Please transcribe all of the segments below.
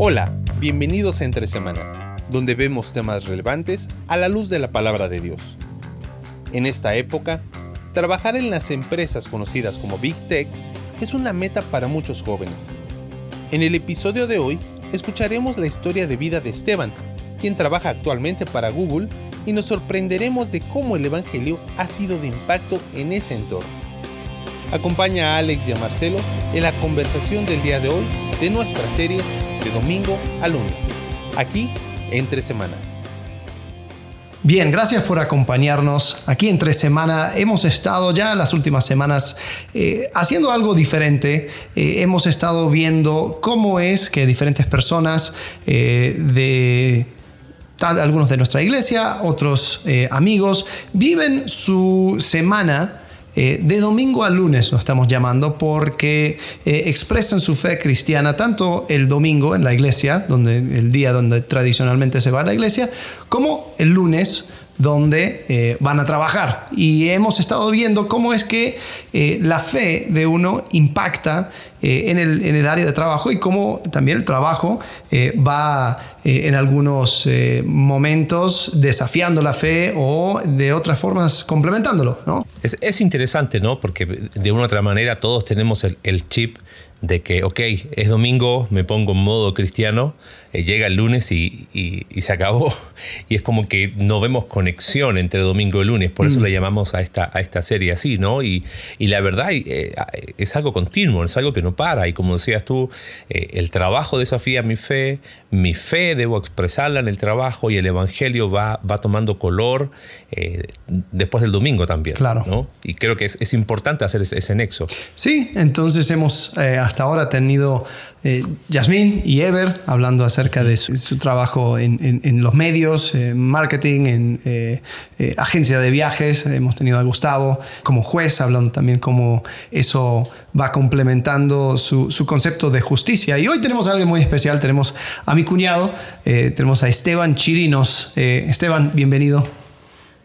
Hola, bienvenidos a Entre Semana, donde vemos temas relevantes a la luz de la palabra de Dios. En esta época, trabajar en las empresas conocidas como Big Tech es una meta para muchos jóvenes. En el episodio de hoy, escucharemos la historia de vida de Esteban, quien trabaja actualmente para Google, y nos sorprenderemos de cómo el Evangelio ha sido de impacto en ese entorno. Acompaña a Alex y a Marcelo en la conversación del día de hoy de nuestra serie de domingo a lunes, aquí entre semana. Bien, gracias por acompañarnos. Aquí entre semana hemos estado ya las últimas semanas eh, haciendo algo diferente. Eh, hemos estado viendo cómo es que diferentes personas eh, de tal, algunos de nuestra iglesia, otros amigos, viven su semana eh, de domingo a lunes lo estamos llamando porque eh, expresan su fe cristiana tanto el domingo en la iglesia, donde, el día donde tradicionalmente se va a la iglesia, como el lunes donde eh, van a trabajar. Y hemos estado viendo cómo es que la fe de uno impacta en el, en, el, área de trabajo y cómo también el trabajo va en algunos momentos desafiando la fe o de otras formas complementándolo. ¿no? Es, interesante, ¿no? Porque de una u otra manera todos tenemos el, el chip de que, ok, es domingo, me pongo en modo cristiano, eh, llega el lunes y, se acabó. Y es como que no vemos conexión entre domingo y lunes, por eso mm. le llamamos a esta, a esta serie así, ¿no? Y, la verdad eh, es algo continuo, es algo que no para. Y como decías tú, eh, el trabajo desafía mi fe, mi fe debo expresarla en el trabajo y el Evangelio va, va tomando color después del domingo también. Claro. ¿no? Y creo que es, importante hacer ese, nexo. Sí, entonces hemos hasta ahora tenido eh, y Ever hablando acerca de su, trabajo en, los medios, en marketing, en eh, eh, agencia de viajes. Hemos tenido a Gustavo como juez, hablando también cómo eso va complementando su, concepto de justicia. Y hoy tenemos a alguien muy especial, tenemos a mi cuñado, tenemos a Esteban Chirinos. Esteban, bienvenido.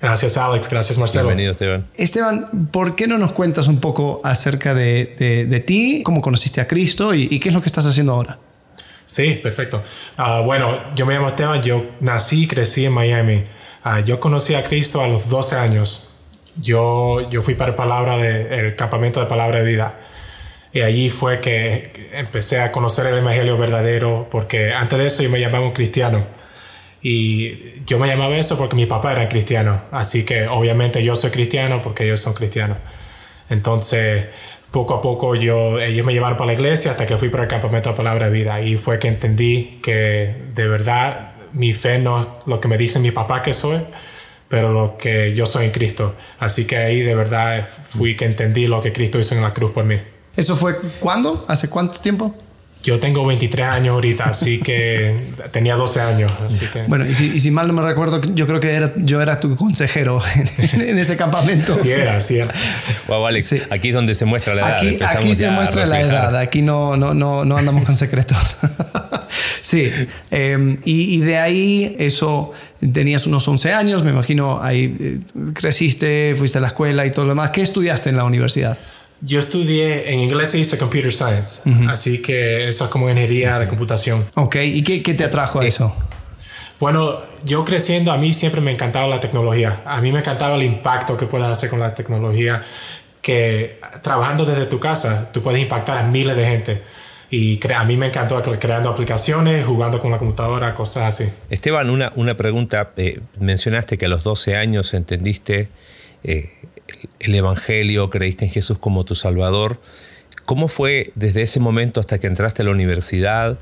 Gracias Alex, gracias Marcelo. Bienvenido Esteban. Esteban, ¿por qué no nos cuentas un poco acerca de, ti, cómo conociste a Cristo y, qué es lo que estás haciendo ahora? Sí, perfecto. Ah, bueno, yo me llamo Esteban, yo nací y crecí en Miami. Ah, yo conocí a Cristo a los 12 años. Yo, yo fui para palabra de, el campamento de palabra de vida. Y allí fue que empecé a conocer el Evangelio verdadero, porque antes de eso yo me llamaba un cristiano. Y yo me llamaba eso porque mi papá era cristiano. Así que obviamente yo soy cristiano porque ellos son cristianos. Entonces, poco a poco yo, ellos me llevaron para la iglesia hasta que fui para el campamento de palabra de vida. Y fue que entendí que de verdad mi fe no es lo que me dice mi papá que soy, pero lo que yo soy en Cristo. Así que ahí de verdad fui que entendí lo que Cristo hizo en la cruz por mí. ¿Eso fue cuándo? ¿Hace cuánto tiempo? Yo tengo 23 años ahorita, así que tenía 12 años. Así que... Bueno, y si, mal no me recuerdo, yo creo que era, yo era tu consejero en, ese campamento. Sí era, sí era. Wow, Alex, aquí es donde se muestra la edad. Aquí, se muestra la edad, aquí no, no, no, no andamos con secretos. sí, em, y, y, de ahí eso, tenías unos 11 años, me imagino, ahí eh, creciste, fuiste a la escuela y todo lo demás. ¿Qué estudiaste en la universidad? Yo estudié en inglés y hice computer science, así que eso es como ingeniería de computación. Ok, ¿y qué, qué te atrajo a eso? Bueno, yo creciendo a mí siempre me encantaba la tecnología. A mí me encantaba el impacto que puedes hacer con la tecnología, que trabajando desde tu casa tú puedes impactar a miles de gente. Y a mí me encantó creando aplicaciones, jugando con la computadora, cosas así. Esteban, una, una pregunta. Eh, mencionaste que a los 12 años entendiste eh, el Evangelio, creíste en Jesús como tu Salvador. ¿Cómo fue desde ese momento hasta que entraste a la universidad?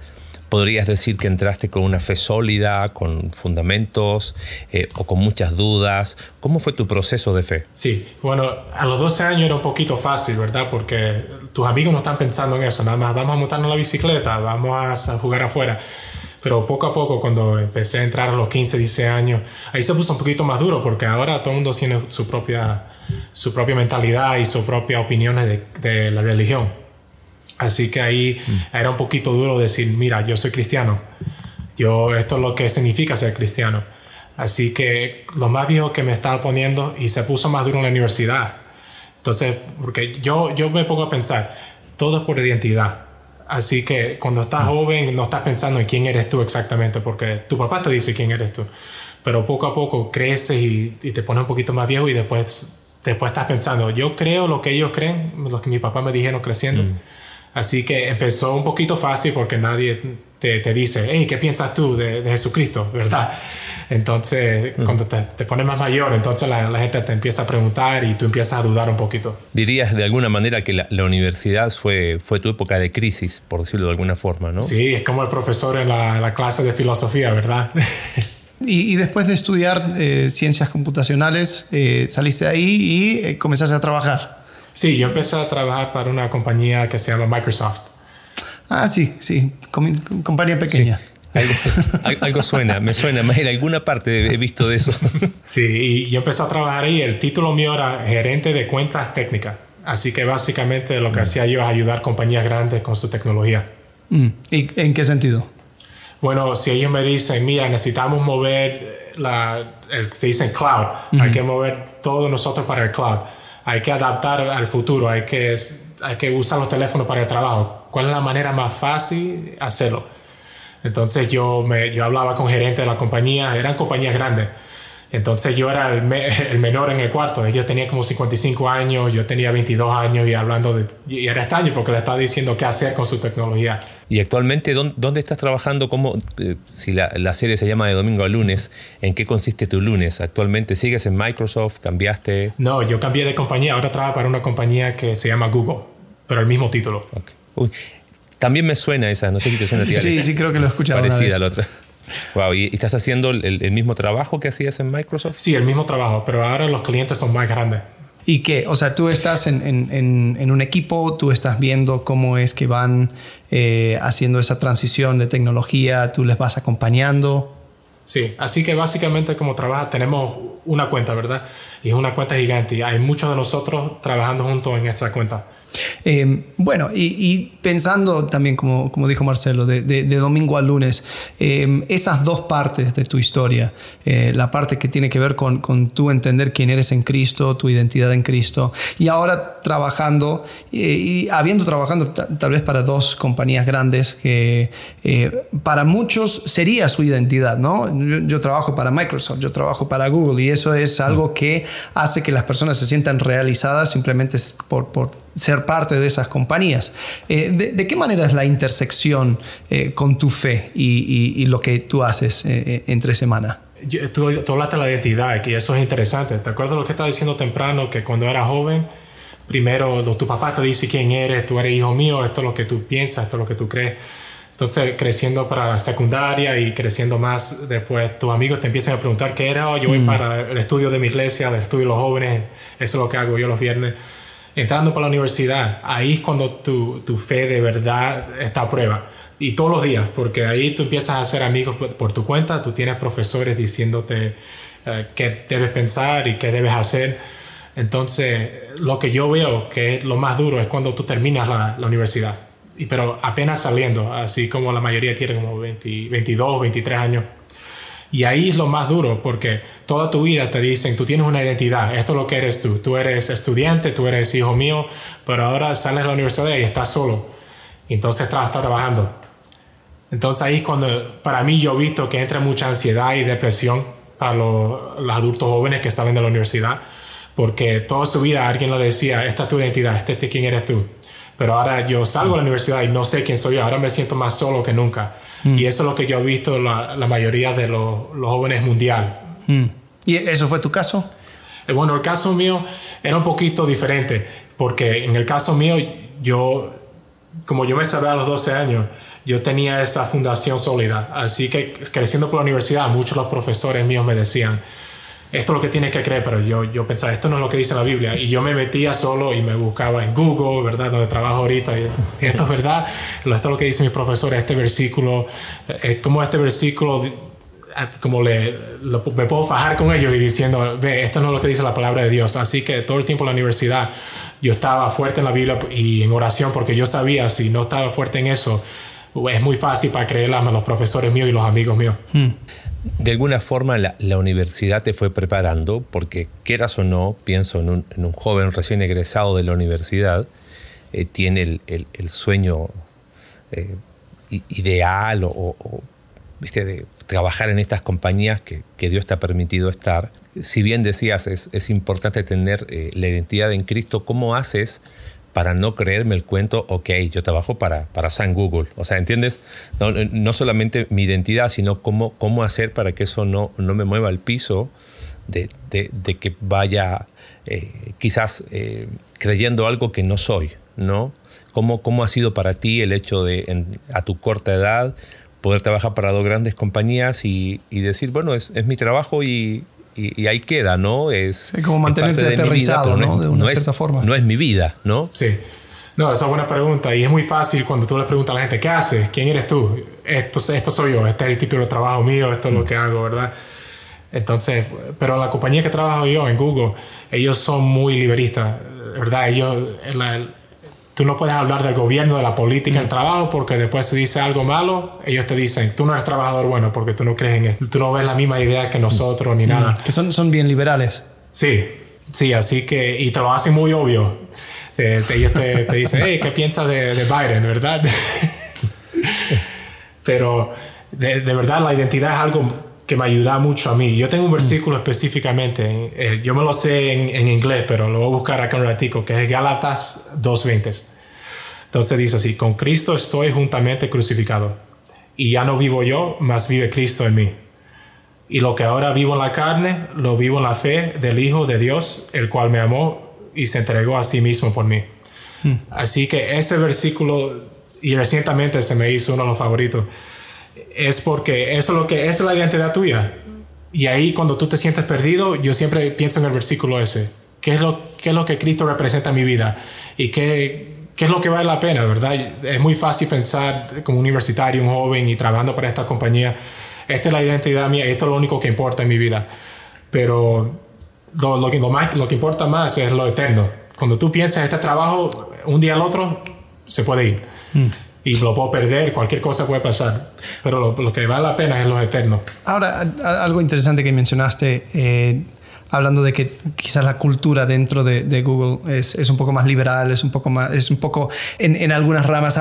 ¿Podrías decir que entraste con una fe sólida, con fundamentos eh, o con muchas dudas? ¿Cómo fue tu proceso de fe? Sí, bueno, a los 12 años era un poquito fácil, ¿verdad? Porque tus amigos no están pensando en eso, nada más vamos a montarnos la bicicleta, vamos a jugar afuera. Pero poco a poco, cuando empecé a entrar a los 15, 16 años, ahí se puso un poquito más duro porque ahora todo el mundo tiene su propia su propia mentalidad y su propia opiniones de, de la religión. Así que ahí mm. era un poquito duro decir, mira, yo soy cristiano. Yo, esto es lo que significa ser cristiano. Así que lo más viejo que me estaba poniendo y se puso más duro en la universidad. Entonces, porque yo, yo me pongo a pensar, todo es por identidad. Así que cuando estás joven no estás pensando en quién eres tú exactamente, porque tu papá te dice quién eres tú. Pero poco a poco creces y, te pones un poquito más viejo y después, después estás pensando, yo creo lo que ellos creen, lo que mi papá me dijeron creciendo. Mm. Así que empezó un poquito fácil porque nadie te, te dice, hey, ¿qué piensas tú de, de Jesucristo? ¿Verdad? Entonces, mm. cuando te, te, pones más mayor, entonces la, la, gente te empieza a preguntar y tú empiezas a dudar un poquito. Dirías de alguna manera que la, la, universidad fue, fue tu época de crisis, por decirlo de alguna forma, ¿no? Sí, es como el profesor en la, la clase de filosofía, ¿verdad? y, y, después de estudiar eh, ciencias computacionales, eh, saliste de ahí y eh, comenzaste a trabajar. Sí, yo empecé a trabajar para una compañía que se llama Microsoft. Ah, sí, sí, Com compañía pequeña. Sí. Algo, suena, me suena, en alguna parte he visto de eso. Sí, y yo empecé a trabajar ahí, el título mío era gerente de cuentas técnicas, así que básicamente lo que mm. hacía yo es ayudar compañías grandes con su tecnología. Mm. ¿Y en qué sentido? Bueno, si ellos me dicen, mira, necesitamos mover la, el, se dice cloud, hay que mover todo nosotros para el cloud, hay que adaptar al futuro, hay que, hay que usar los teléfonos para el trabajo. ¿Cuál es la manera más fácil de hacerlo? Entonces yo, me, yo hablaba con gerentes de la compañía, eran compañías grandes. Entonces yo era el, el, menor en el cuarto. Ellos tenían como 55 años, yo tenía 22 años y hablando de... Y era extraño porque le estaba diciendo qué hacer con su tecnología. ¿Y actualmente dónde, dónde estás trabajando? ¿Cómo, eh, si la, la, serie se llama de domingo a lunes, ¿en qué consiste tu lunes? ¿Actualmente sigues en Microsoft? ¿Cambiaste? No, yo cambié de compañía. Ahora trabajo para una compañía que se llama Google, pero el mismo título. Okay. Uy, también me suena esa, no sé si te suena a ti. Sí, sí, creo que lo he escuchado. Parecida a la otra. Wow, ¿y estás haciendo el, el, mismo trabajo que hacías en Microsoft? Sí, el mismo trabajo, pero ahora los clientes son más grandes. ¿Y qué? O sea, tú estás en, en, en un equipo, tú estás viendo cómo es que van eh, haciendo esa transición de tecnología, tú les vas acompañando. Sí, así que básicamente como trabaja, tenemos una cuenta, ¿verdad? Y es una cuenta gigante hay muchos de nosotros trabajando juntos en esta cuenta. Eh, bueno, y, y, pensando también, como, como dijo Marcelo, de, de, de domingo a lunes, eh, esas dos partes de tu historia, eh, la parte que tiene que ver con, con tú entender quién eres en Cristo, tu identidad en Cristo, y ahora trabajando, y habiendo trabajando tal vez para dos compañías grandes que eh, para muchos sería su identidad, ¿no? Yo, yo, trabajo para Microsoft, yo trabajo para Google, y eso es algo que hace que las personas se sientan realizadas simplemente por, por ser parte de esas compañías. Eh, de, de, qué manera es la intersección eh, con tu fe y, y, y, lo que tú haces eh, eh entre semana? Yo, tú, tú, hablaste de la identidad, que eso es interesante. ¿Te acuerdas lo que estaba diciendo temprano? Que cuando eras joven, primero tu papá te dice quién eres, tú eres hijo mío, esto es lo que tú piensas, esto es lo que tú crees. Entonces, creciendo para la secundaria y creciendo más, después tus amigos te empiezan a preguntar qué era. Oh, yo voy mm. para el estudio de mi iglesia, el estudio de los jóvenes, eso es lo que hago yo los viernes entrando para la universidad, ahí es cuando tu, tu, fe de verdad está a prueba. Y todos los días, porque ahí tú empiezas a hacer amigos por tu cuenta, tú tienes profesores diciéndote uh, qué debes pensar y qué debes hacer. Entonces, lo que yo veo que es lo más duro es cuando tú terminas la, la universidad. Y, pero apenas saliendo, así como la mayoría tiene como 20, 22, 23 años. Y ahí es lo más duro porque toda tu vida te dicen, tú tienes una identidad, esto es lo que eres tú, tú eres estudiante, tú eres hijo mío, pero ahora sales de la universidad y estás solo. Entonces estás trabajando. Entonces ahí es cuando para mí yo he visto que entra mucha ansiedad y depresión para los, los adultos jóvenes que salen de la universidad, porque toda su vida alguien le decía, esta es tu identidad, este es quién eres tú. Pero ahora yo salgo de la universidad y no sé quién soy ahora me siento más solo que nunca. Mm. Y eso es lo que yo he visto la, la mayoría de los, los jóvenes mundial. Mm. ¿Y eso fue tu caso? Eh, bueno, el caso mío era un poquito diferente, porque en el caso mío, yo, como yo me sabía a los 12 años, yo tenía esa fundación sólida. Así que creciendo por la universidad, muchos de los profesores míos me decían, esto es lo que tienes que creer, pero yo, yo pensaba, esto no es lo que dice la Biblia. Y yo me metía solo y me buscaba en Google, ¿verdad? Donde trabajo ahorita. Y, esto es verdad, esto es lo que dice mi profesor, este versículo, es como este versículo, como le, lo, me puedo fajar con ellos y diciendo, ve, esto no es lo que dice la palabra de Dios. Así que todo el tiempo en la universidad yo estaba fuerte en la Biblia y en oración porque yo sabía, si no estaba fuerte en eso, es muy fácil para creerla a los profesores míos y los amigos míos. Hmm de alguna forma la, la, universidad te fue preparando, porque quieras o no, pienso en un, en un joven recién egresado de la universidad, eh, tiene el, el, el, sueño eh, ideal o, ¿viste? de trabajar en estas compañías que, Dios te ha permitido estar. Si bien decías, es, es importante tener eh, la identidad en Cristo, ¿cómo haces para no creerme el cuento, ok, yo trabajo para, para San Google? O sea, ¿entiendes? No, no solamente mi identidad, sino cómo, cómo hacer para que eso no, no me mueva al piso de, de, que vaya eh, quizás eh, creyendo algo que no soy, ¿no? ¿Cómo, ¿Cómo ha sido para ti el hecho de, a tu corta edad, poder trabajar para dos grandes compañías y, decir, bueno, es, mi trabajo y, ahí queda, ¿no? Es, como mantenerte aterrizado, ¿no? De una cierta forma. No es mi vida, ¿no? Sí. No, esa es buena pregunta y es muy fácil cuando tú le preguntas a la gente, ¿qué haces? ¿Quién eres tú? Esto, esto soy yo, este es el título de trabajo mío, esto es lo que hago, ¿verdad? Entonces, pero la compañía que trabajo yo en Google, ellos son muy liberistas, ¿verdad? Ellos, tú no puedes hablar del gobierno, de la política, del mm. trabajo, porque después se dice algo malo, ellos te dicen, tú no eres trabajador bueno porque tú no crees en esto, tú no ves la misma idea que nosotros ni mm. nada. Que son, son bien liberales. Sí, sí, así que, y te lo hacen muy obvio. ellos te, te, dicen, hey, ¿qué piensas de, de Biden, verdad? Pero de, de verdad la identidad es algo que me ayuda mucho a mí. Yo tengo un versículo específicamente, eh, yo me lo sé en, en, inglés, pero lo voy a buscar acá un ratico, que es Gálatas 2.20. Entonces dice así, con Cristo estoy juntamente crucificado, y ya no vivo yo, mas vive Cristo en mí. Y lo que ahora vivo en la carne, lo vivo en la fe del Hijo de Dios, el cual me amó y se entregó a sí mismo por mí. Hmm. Así que ese versículo, y recientemente se me hizo uno de los favoritos, es porque eso es lo que es la identidad tuya. Y ahí cuando tú te sientes perdido, yo siempre pienso en el versículo ese. ¿Qué es lo, qué es lo que Cristo representa en mi vida? ¿Y qué, qué es lo que vale la pena, verdad? Es muy fácil pensar como universitario, un joven y trabajando para esta compañía, esta es la identidad mía, esto es lo único que importa en mi vida. Pero lo, lo, que importa más es lo eterno. Cuando tú piensas este trabajo, un día al otro, se puede ir. Mm y lo puedo perder, cualquier cosa puede pasar, pero lo, que vale la pena es lo eterno. Ahora, algo interesante que mencionaste, eh, hablando de que quizás la cultura dentro de, Google es, es, un poco más liberal, es un poco más, es un poco en, en algunas ramas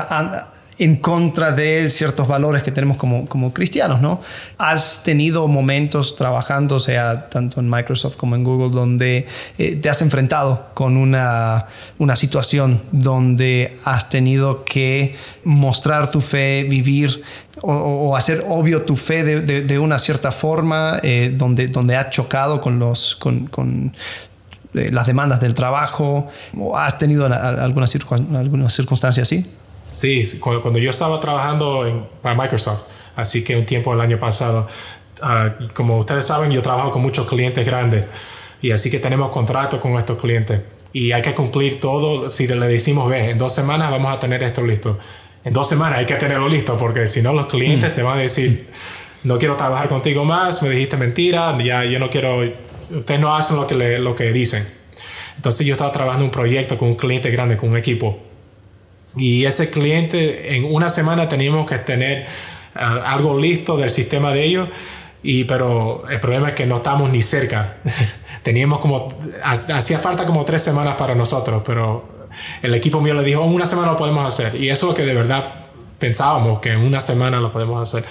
en contra de ciertos valores que tenemos como, como cristianos, ¿no? Has tenido momentos trabajando, sea tanto en Microsoft como en Google, donde eh, te has enfrentado con una, una situación donde has tenido que mostrar tu fe, vivir o, hacer obvio tu fe de, de, una cierta forma, eh, donde, donde ha chocado con, los, con, con eh, las demandas del trabajo. ¿Has tenido alguna, alguna circunstancia así? Sí, cuando, yo estaba trabajando en, para Microsoft, así que un tiempo el año pasado, ah, como ustedes saben, yo trabajo con muchos clientes grandes y así que tenemos contratos con estos clientes y hay que cumplir todo. Si le decimos, ve, en dos semanas vamos a tener esto listo. En dos semanas hay que tenerlo listo porque si no los clientes mm. te van a decir, no quiero trabajar contigo más, me dijiste mentira, ya yo no quiero, ustedes no hacen lo que, lo que dicen. Entonces yo estaba trabajando un proyecto con un cliente grande, con un equipo y ese cliente, en una semana teníamos que tener ah, algo listo del sistema de ellos. Y, pero el problema es que no estamos ni cerca. Teníamos como, hacía falta como tres semanas para nosotros, pero el equipo mío le dijo, en una semana lo podemos hacer. Y eso es lo que de verdad pensábamos, que en una semana lo podemos hacer.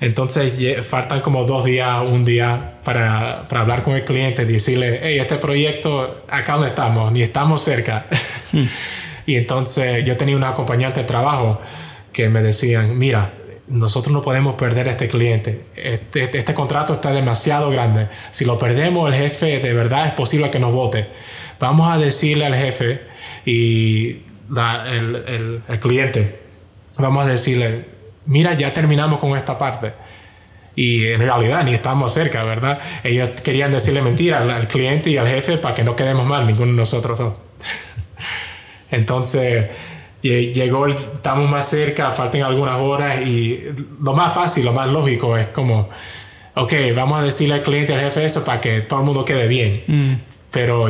Entonces faltan como dos días, un día para, para hablar con el cliente, decirle, hey, este proyecto, acá no estamos, ni estamos cerca. Y entonces yo tenía una acompañante de trabajo que me decían, mira, nosotros no podemos perder a este cliente. Este, este, contrato está demasiado grande. Si lo perdemos, el jefe de verdad es posible que nos vote. Vamos a decirle al jefe y el, cliente, vamos a decirle, mira, ya terminamos con esta parte. Y en realidad ni estamos cerca, ¿verdad? Ellos querían decirle mentiras al, al cliente y al jefe para que no quedemos mal, ninguno de nosotros dos. Entonces, llegó, estamos más cerca, faltan algunas horas y lo más fácil, lo más lógico es como, ok, vamos a decirle al cliente, al jefe eso para que todo el mundo quede bien. Mm. Pero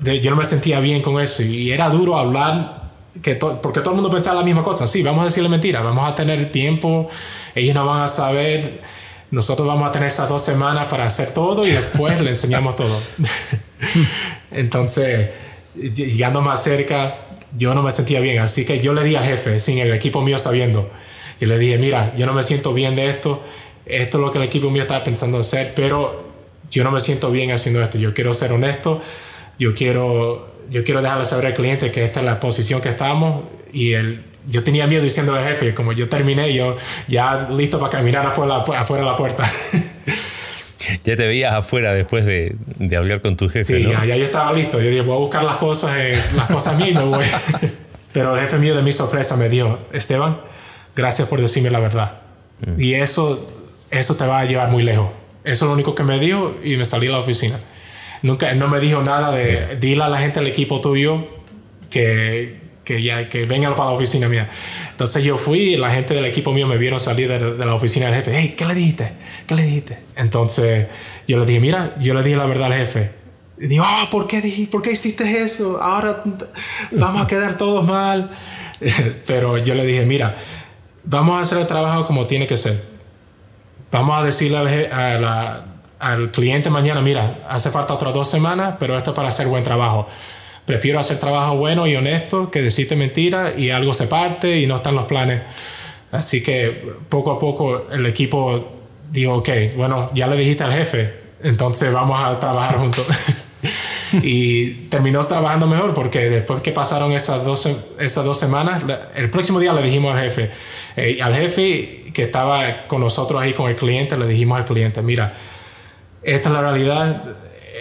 yo no me sentía bien con eso y era duro hablar que porque todo el mundo pensaba la misma cosa. Sí, vamos a decirle mentira, vamos a tener tiempo, ellos no van a saber, nosotros vamos a tener esas dos semanas para hacer todo y después le enseñamos todo. Entonces, llegando más cerca, yo no me sentía bien. Así que yo le di al jefe, sin el equipo mío sabiendo. Y le dije, mira, yo no me siento bien de esto. Esto es lo que el equipo mío estaba pensando hacer, pero yo no me siento bien haciendo esto. Yo quiero ser honesto. Yo quiero, yo quiero dejarle saber al cliente que esta es la posición que estamos. Y el, yo tenía miedo diciéndole al jefe, como yo terminé, yo ya listo para caminar afuera, afuera de la puerta. ya te veías afuera después de, de hablar con tu jefe. Sí, ya, yo estaba listo. Yo dije, voy a buscar las cosas, eh, las cosas mías voy. Pero el jefe mío de mi sorpresa me dijo, Esteban, gracias por decirme la verdad. Mm. Y eso, eso te va a llevar muy lejos. Eso es lo único que me dijo y me salí a la oficina. Nunca, no me dijo nada de, dile a la gente del equipo tuyo que, que ya que vengan para la oficina mía. Entonces yo fui la gente del equipo mío me vieron salir de, la oficina del jefe. Hey, ¿qué le dijiste? ¿Qué le dijiste? Entonces yo le dije, mira, yo le dije la verdad al jefe. Y digo, oh, ¿por qué, dije, ¿por qué hiciste eso? Ahora vamos a quedar todos mal. Pero yo le dije, mira, vamos a hacer el trabajo como tiene que ser. Vamos a decirle al, al cliente mañana, mira, hace falta otras dos semanas, pero esto es para hacer buen trabajo. Prefiero hacer trabajo bueno y honesto que decirte mentira y algo se parte y no están los planes. Así que poco a poco el equipo dijo, ok, bueno, ya le dijiste al jefe, entonces vamos a trabajar juntos. y terminó trabajando mejor porque después que pasaron esas dos, esas dos semanas, el próximo día le dijimos al jefe, eh, al jefe que estaba con nosotros ahí con el cliente, le dijimos al cliente, mira, esta es la realidad,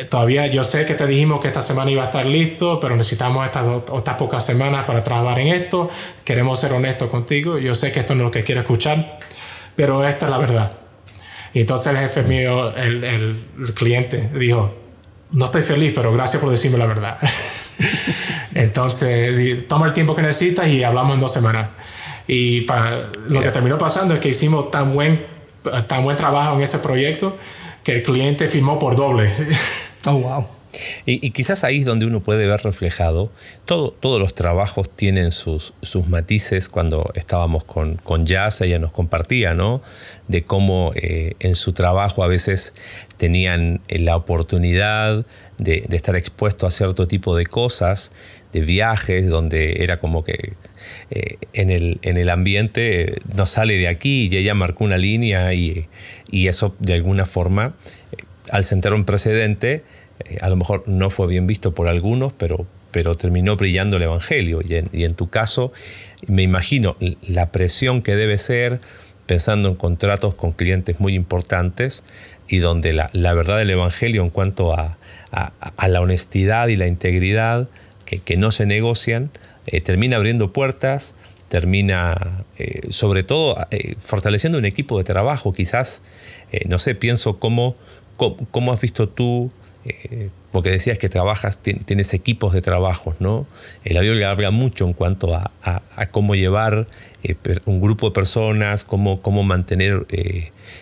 todavía yo sé que te dijimos que esta semana iba a estar listo, pero necesitamos estas, estas pocas semanas para trabajar en esto. Queremos ser honestos contigo. Yo sé que esto no es lo que quiero escuchar, pero esta es la verdad. Y entonces el jefe mío, el, el, cliente, dijo, no estoy feliz, pero gracias por decirme la verdad. entonces, toma el tiempo que necesitas y hablamos en dos semanas. Y para, lo que terminó pasando es que hicimos tan buen, tan buen trabajo en ese proyecto que el cliente firmó por doble. oh, wow. Y, quizás ahí es donde uno puede ver reflejado, todo, todos los trabajos tienen sus, sus matices, cuando estábamos con, con Jazz, ella nos compartía, ¿no? De cómo eh, en su trabajo a veces tenían eh, la oportunidad de, estar expuesto a cierto tipo de cosas, de viajes, donde era como que eh, en, el, en, el, ambiente no sale de aquí y ella marcó una línea y, y eso de alguna forma, al sentar un precedente, eh, a lo mejor no fue bien visto por algunos, pero, pero terminó brillando el Evangelio. Y en, tu caso, me imagino la presión que debe ser pensando en contratos con clientes muy importantes y donde la, la verdad del Evangelio en cuanto a, a, la honestidad y la integridad que, que no se negocian, eh, termina abriendo puertas, termina eh, sobre todo fortaleciendo un equipo de trabajo. Quizás, no sé, pienso cómo, cómo, has visto tú, porque decías que trabajas, tienes equipos de trabajo, ¿no? La Biblia habla mucho en cuanto a, cómo llevar un grupo de personas, cómo, cómo, mantener,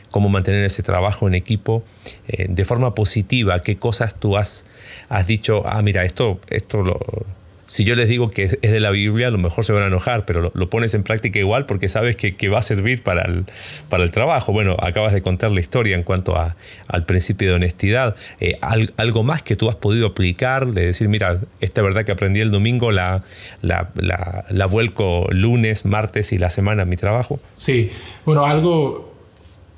cómo mantener ese trabajo en equipo de forma positiva. ¿Qué cosas tú has, has dicho, ah, mira, esto, esto lo si yo les digo que es de la Biblia, a lo mejor se van a enojar, pero lo, pones en práctica igual porque sabes que, va a servir para el, para el trabajo. Bueno, acabas de contar la historia en cuanto a, al principio de honestidad. Eh, algo más que tú has podido aplicar, de decir, mira, esta verdad que aprendí el domingo la, la, la vuelco lunes, martes y la semana en mi trabajo. Sí, bueno, algo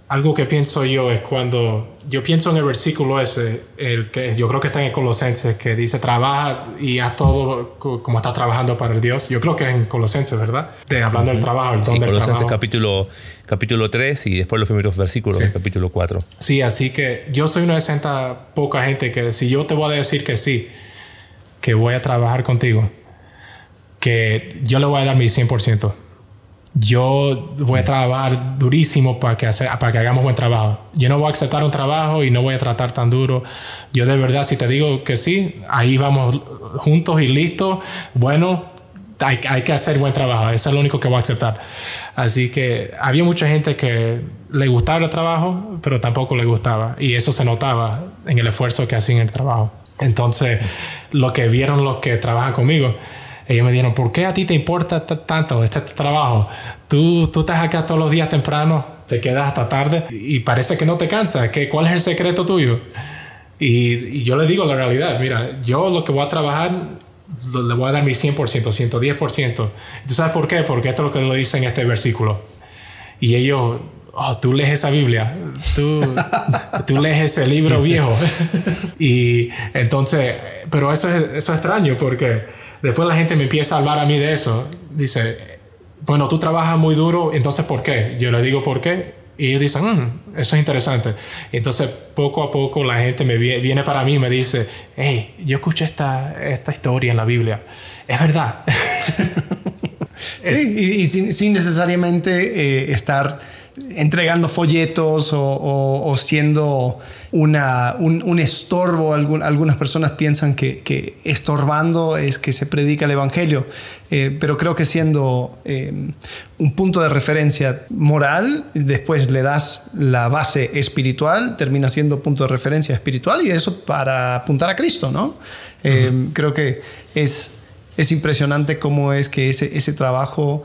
algo que pienso yo es cuando yo pienso en el versículo ese, el que yo creo que está en Colosenses, que dice trabaja y haz todo como estás trabajando para el Dios. Yo creo que es en Colosenses, ¿verdad? De hablando del trabajo, el don sí, del Colosenses capítulo capítulo 3 y después los primeros versículos del capítulo 4. Sí, así que yo soy una de esas poca gente que si yo te voy a decir que sí, que voy a trabajar contigo, que yo le voy a dar mi 100% yo voy a trabajar durísimo para que, para que hagamos buen trabajo. Yo no voy a aceptar un trabajo y no voy a tratar tan duro. Yo de verdad, si te digo que sí, ahí vamos juntos y listos. Bueno, hay, hay, que hacer buen trabajo. Eso es lo único que voy a aceptar. Así que había mucha gente que le gustaba el trabajo, pero tampoco le gustaba. Y eso se notaba en el esfuerzo que hacían en el trabajo. Entonces, lo que vieron los que trabajan conmigo, ellos me dijeron, ¿por qué a ti te importa tanto este trabajo? Tú, tú estás acá todos los días temprano, te quedas hasta tarde y parece que no te cansa. ¿Qué, ¿Cuál es el secreto tuyo? Y, yo le digo la realidad, mira, yo lo que voy a trabajar le voy a dar mi 100%, 110%. ¿Tú sabes por qué? Porque esto es lo que lo dice en este versículo. Y ellos, oh, tú lees esa Biblia, tú, tú lees ese libro viejo. y entonces, pero eso es, eso es extraño porque después la gente me empieza a hablar a mí de eso. Dice, bueno, tú trabajas muy duro, entonces ¿por qué? Yo le digo por qué. Y ellos dicen, mm, eso es interesante. Entonces, poco a poco la gente me viene, para mí y me dice, hey, yo escuché esta, esta historia en la Biblia. Es verdad. sí, y, sin, necesariamente eh, estar entregando folletos o, siendo una, un, estorbo. algunas personas piensan que, estorbando es que se predica el Evangelio, eh, pero creo que siendo eh, un punto de referencia moral, después le das la base espiritual, termina siendo punto de referencia espiritual y eso para apuntar a Cristo, ¿no? Eh, creo que es, es impresionante cómo es que ese, ese trabajo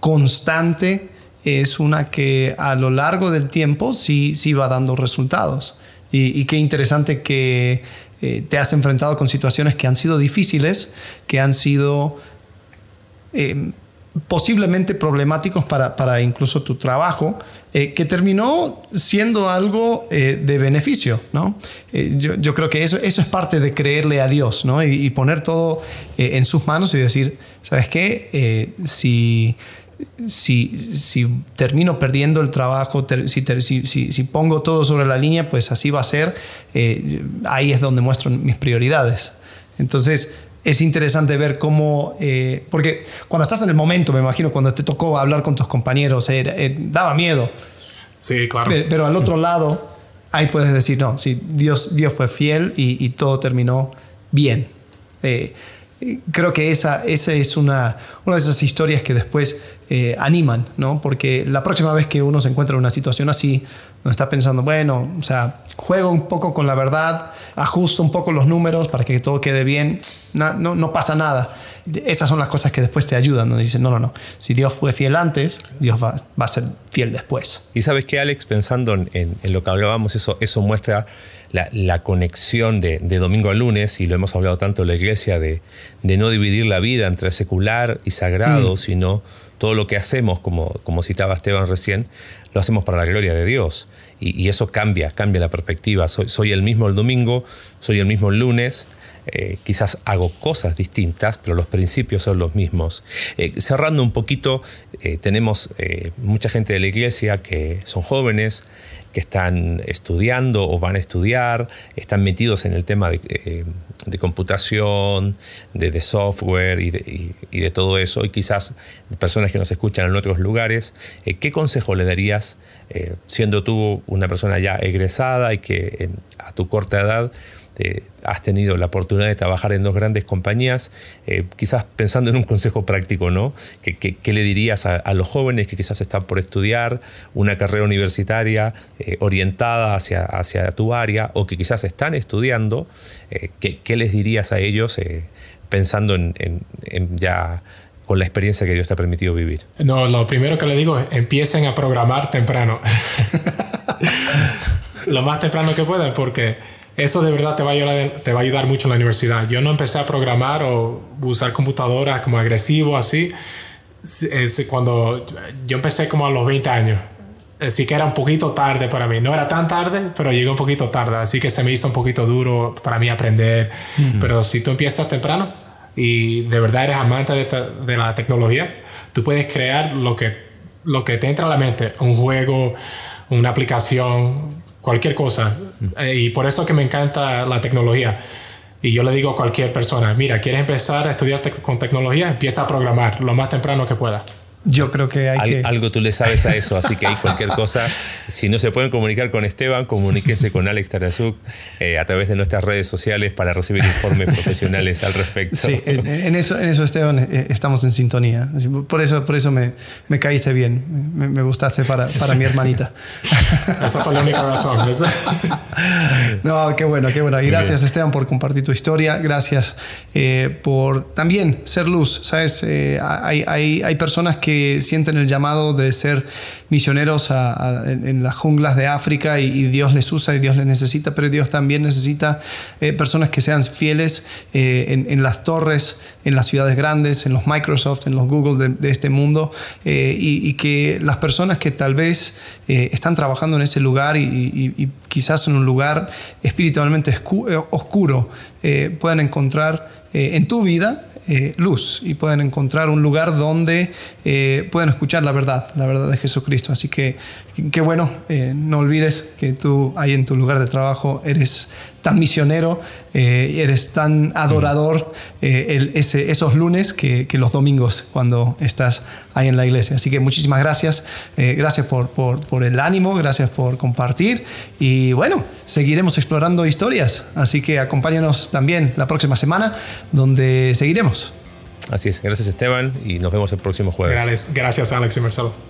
constante, es una que a lo largo del tiempo sí, sí va dando resultados. Y, qué interesante que eh, te has enfrentado con situaciones que han sido difíciles, que han sido eh, posiblemente problemáticos para, incluso tu trabajo, eh, que terminó siendo algo de beneficio. ¿no? Yo, creo que eso, eso es parte de creerle a Dios ¿no? y, y poner todo en sus manos y decir, ¿sabes qué? si si, si termino perdiendo el trabajo, si, si, si, pongo todo sobre la línea, pues así va a ser. Eh, ahí es donde muestro mis prioridades. Entonces, es interesante ver cómo, eh, porque cuando estás en el momento, me imagino, cuando te tocó hablar con tus compañeros, eh, daba miedo. Sí, claro. Pero, al otro lado, ahí puedes decir, no, sí, Dios, Dios fue fiel y, y todo terminó bien. Creo que esa, esa es una, una de esas historias que después eh, animan, ¿no? Porque la próxima vez que uno se encuentra en una situación así, no está pensando, bueno, o sea, juego un poco con la verdad, ajusto un poco los números para que todo quede bien, no, no, pasa nada. Esas son las cosas que después te ayudan, ¿no? Dicen, no, no, no, si Dios fue fiel antes, Dios va, va a ser fiel después. Y sabes que Alex, pensando en, en, lo que hablábamos, eso, eso muestra la, la conexión de, de, domingo a lunes, y lo hemos hablado tanto en la iglesia, de, de no dividir la vida entre secular y sagrado, mm. sino todo lo que hacemos, como, como citaba Esteban recién, lo hacemos para la gloria de Dios. Y, eso cambia, cambia la perspectiva. Soy, soy, el mismo el domingo, soy el mismo el lunes. Eh, quizás hago cosas distintas, pero los principios son los mismos. Eh, cerrando un poquito, eh, tenemos mucha gente de la iglesia que son jóvenes, que están estudiando o van a estudiar, están metidos en el tema de, computación, de, software y de, todo eso, y quizás personas que nos escuchan en otros lugares, ¿qué consejo le darías, siendo tú una persona ya egresada y que a tu corta edad este, has tenido la oportunidad de trabajar en dos grandes compañías, eh, quizás pensando en un consejo práctico, ¿no? ¿Qué, le dirías a, los jóvenes que quizás están por estudiar una carrera universitaria eh, orientada hacia, hacia tu área o que quizás están estudiando? Eh, ¿qué, les dirías a ellos pensando en, ya con la experiencia que Dios te ha permitido vivir? No, lo primero que le digo es empiecen a programar temprano. lo más temprano que puedan, porque eso de verdad te va, a ayudar, te va a ayudar mucho en la universidad. Yo no empecé a programar o usar computadoras como agresivo así. Es cuando yo empecé como a los 20 años. Así que era un poquito tarde para mí. No era tan tarde, pero llegué un poquito tarde. Así que se me hizo un poquito duro para mí aprender. Pero si tú empiezas temprano y de verdad eres amante de, de, la tecnología, tú puedes crear lo que, lo que te entra a la mente. Un juego, una aplicación, cualquier cosa. Eh, y por eso que me encanta la tecnología. Y yo le digo a cualquier persona, mira, ¿quieres empezar a estudiar con tecnología? Empieza a programar lo más temprano que pueda. Yo creo que hay que... Algo tú le sabes a eso, así que hay cualquier cosa. Si no se pueden comunicar con Esteban, comuníquense con Alex Tarazuk eh, a través de nuestras redes sociales para recibir informes profesionales al respecto. Sí, en, eso, en eso, Esteban, eh, estamos en sintonía. Por eso, por eso me, me caíste bien. Me, gustaste para, para, mi hermanita. Esa fue la única razón. no, qué bueno, qué bueno. Y gracias, Esteban, por compartir tu historia. Gracias eh, por también ser luz. ¿Sabes? hay, hay, hay personas que sienten el llamado de ser misioneros en, las junglas de África y, Dios les usa y Dios les necesita, pero Dios también necesita eh, personas que sean fieles eh, en, las torres, en las ciudades grandes, en los Microsoft, en los Google de, este mundo eh, y, que las personas que tal vez están trabajando en ese lugar y, quizás en un lugar espiritualmente oscuro puedan encontrar en tu vida eh, luz y pueden encontrar un lugar donde eh, pueden escuchar la verdad, la verdad de Jesucristo. Así que qué bueno, eh, no olvides que tú ahí en tu lugar de trabajo eres tan misionero, eres tan adorador esos lunes que, los domingos cuando estás ahí en la iglesia. Así que muchísimas gracias, gracias por, por, por el ánimo, gracias por compartir y bueno, seguiremos explorando historias. Así que acompáñanos también la próxima semana donde seguiremos Así es, gracias Esteban y nos vemos el próximo jueves. Gracias, Alex y Marcelo.